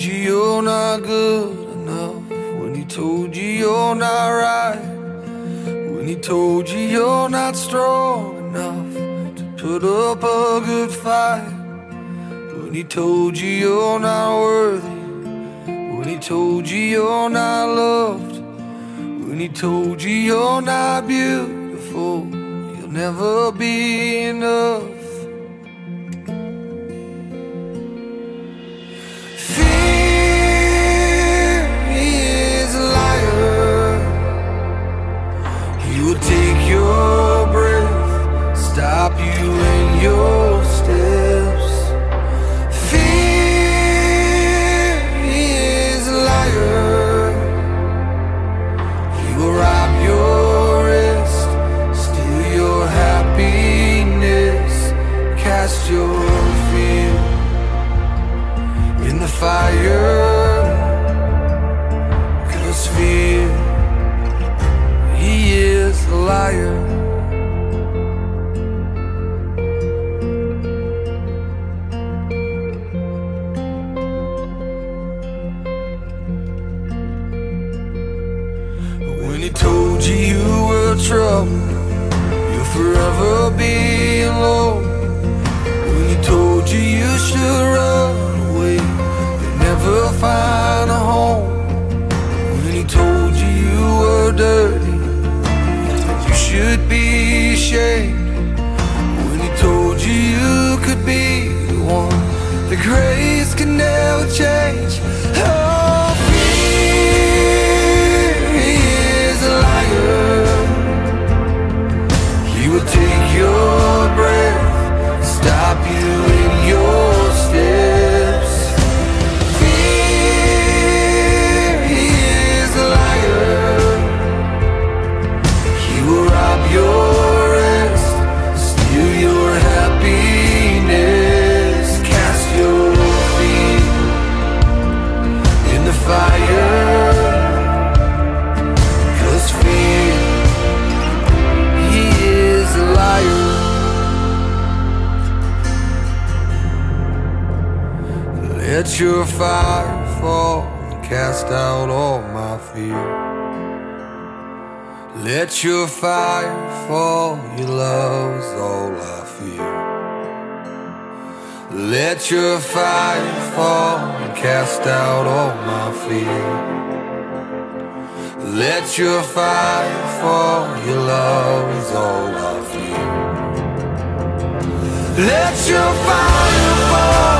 told you you're not good enough. When he told you you're not right. When he told you you're not strong enough to put up a good fight. When he told you you're not worthy. When he told you you're not loved. When he told you you're not beautiful. You'll never be enough. You in your the grace can never change. Let your fire fall and cast out all my fear. Let your fire fall, your love's all I fear. Let your fire fall and cast out all my fear. Let your fire fall, your love is all I fear. Let your fire fall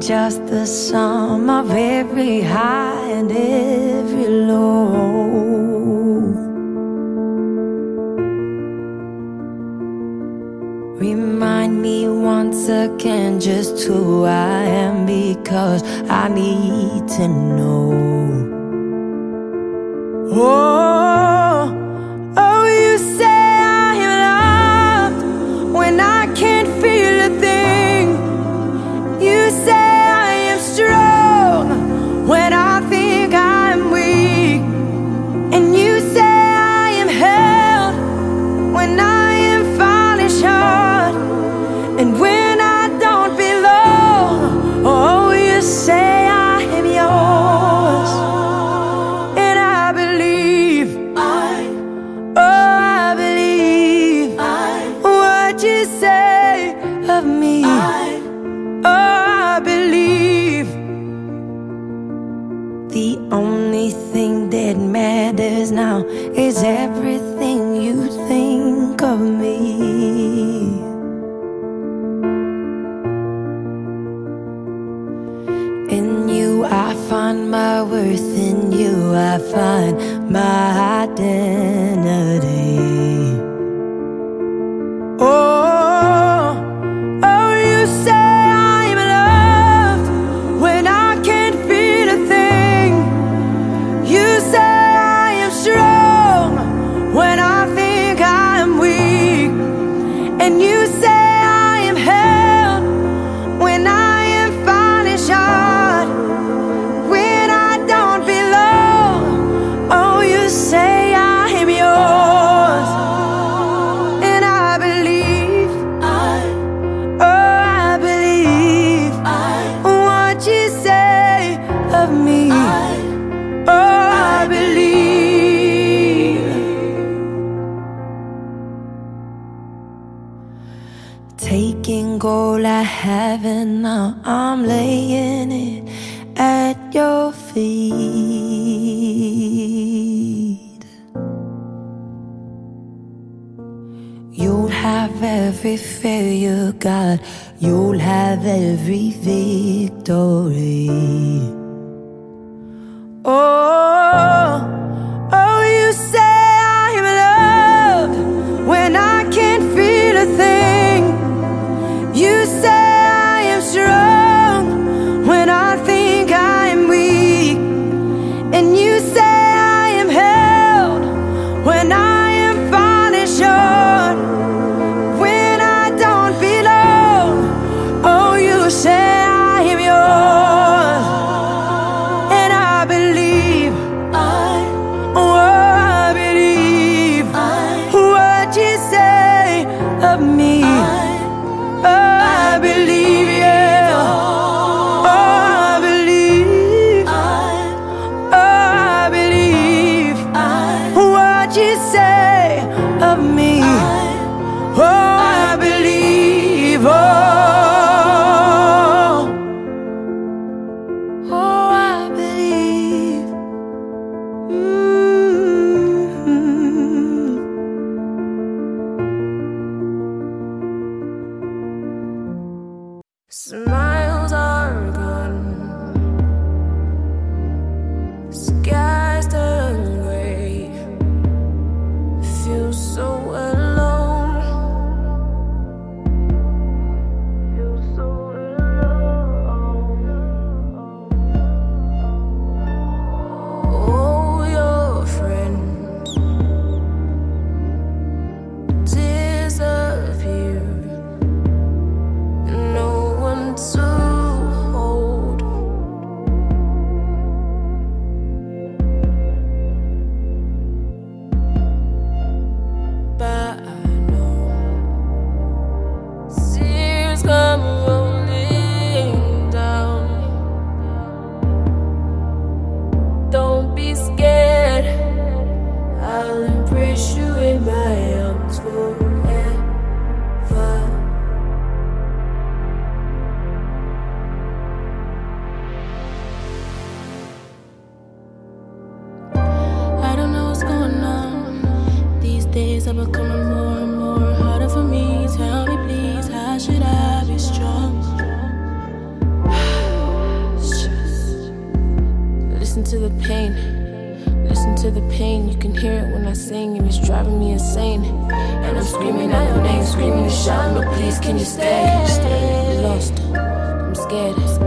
just the sum of every high and every low. Remind me once again just who I am because I need to know. Oh, oh, you say I am loved when I can't feel. God, you'll have every victory. Oh. Smile. Shine, no, please, can you stay? Lost, I'm scared.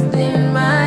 lost in my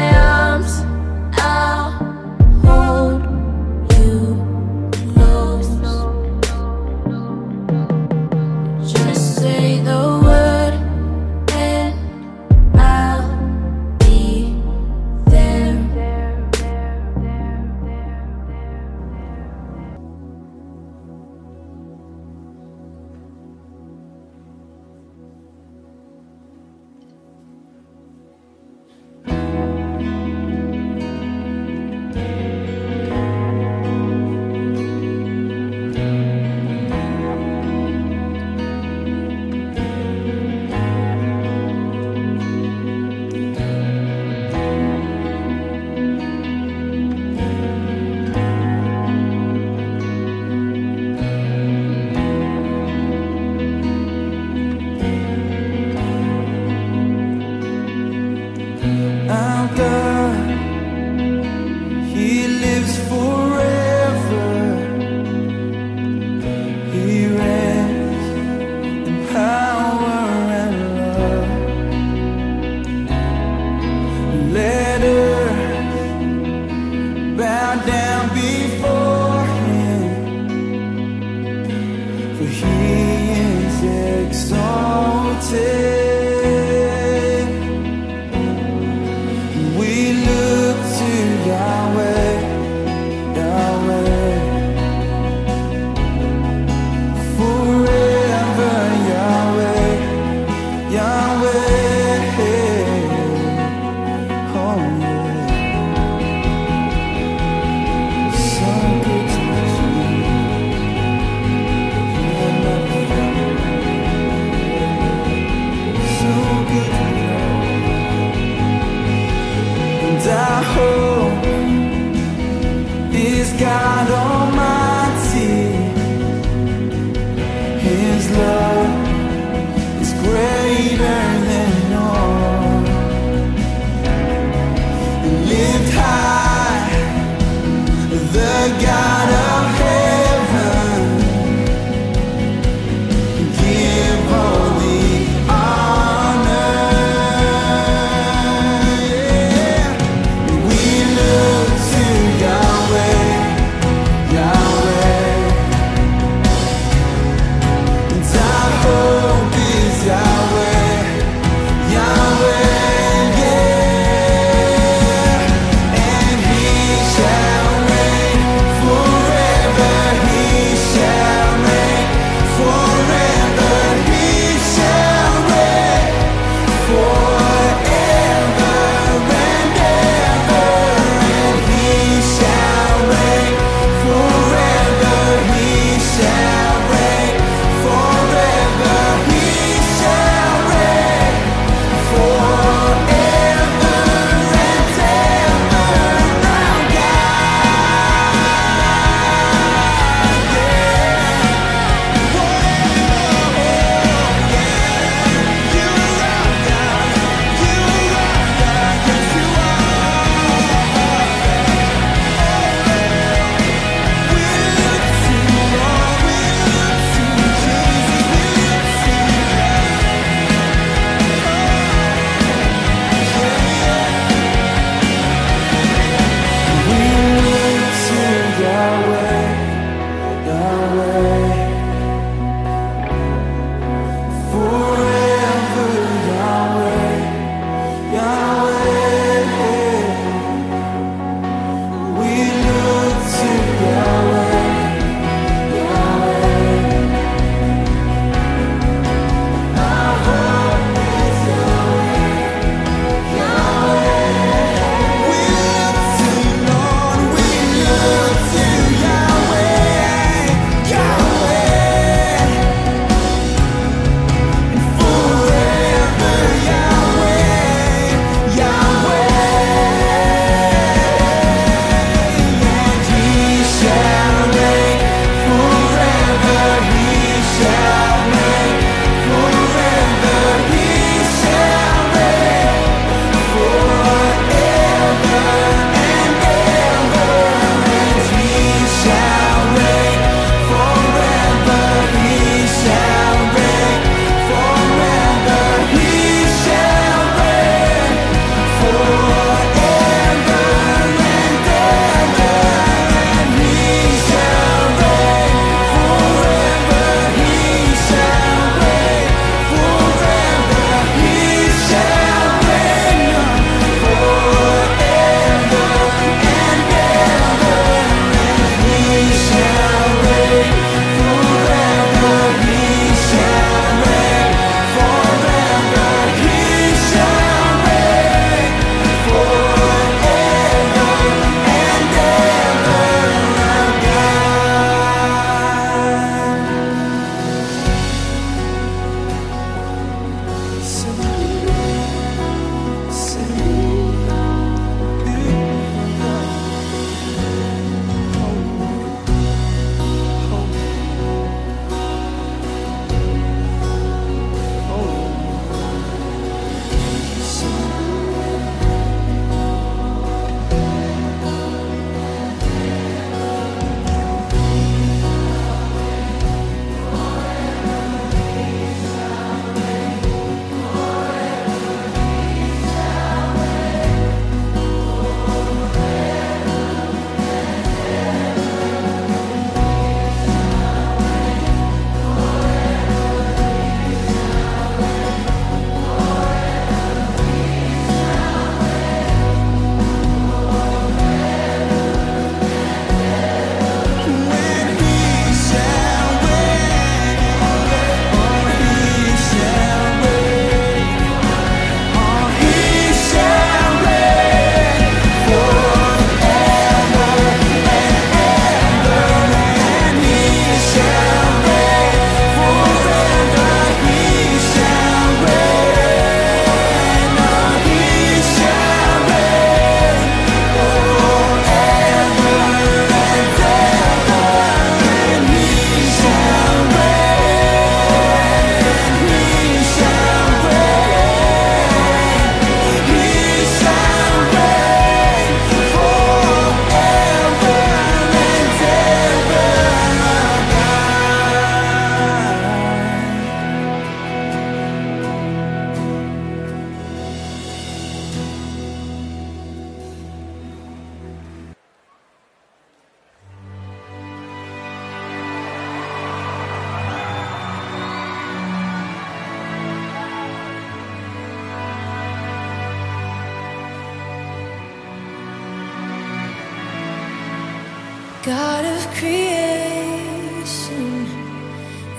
God of creation,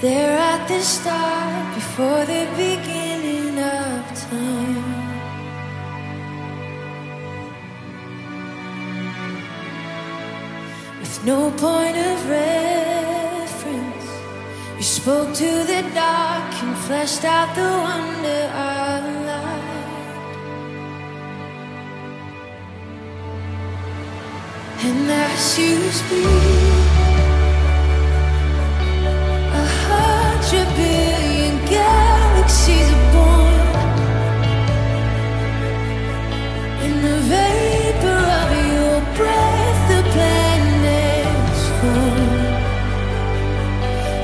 there at the start, before the beginning of time. With no point of reference, you spoke to the dark and fleshed out the wonder to speak. A hundred billion galaxies are born in the vapor of your breath. The planets form.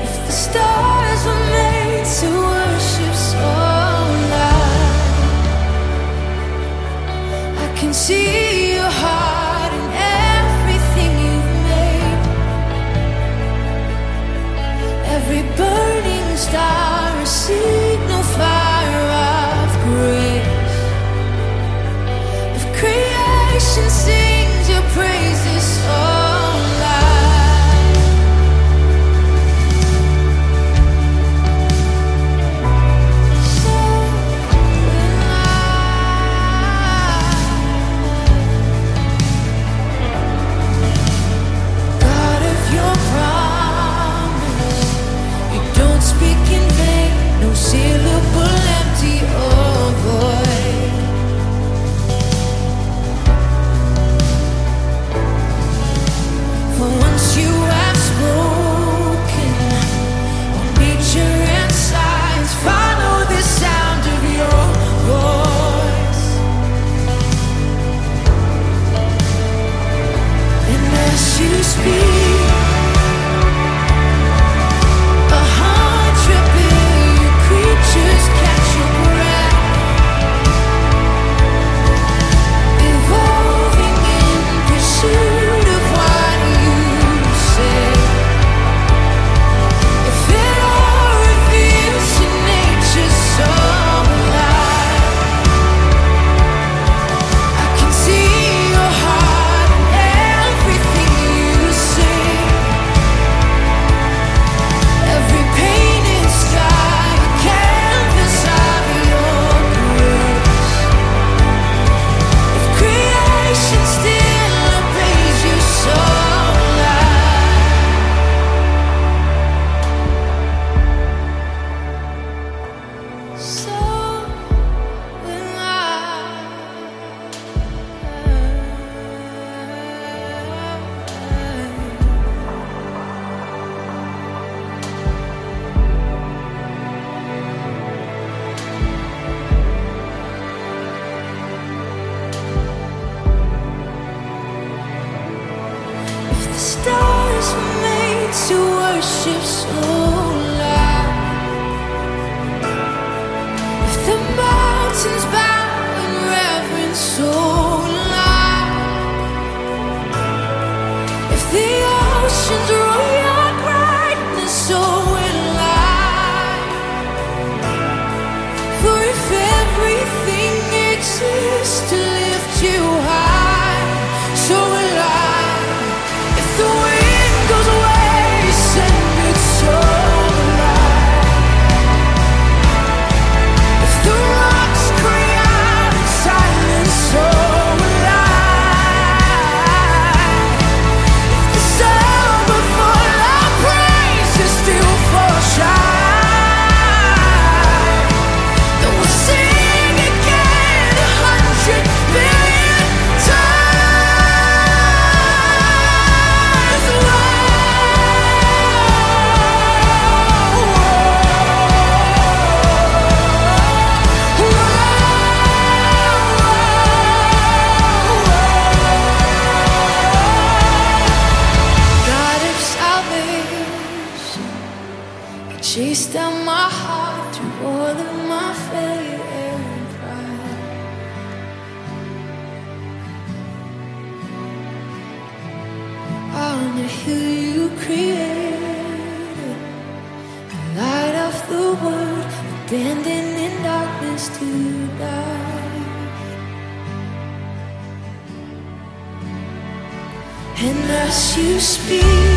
If the stars were made to worship starlight, I can see. standing in darkness to die. And as you speak.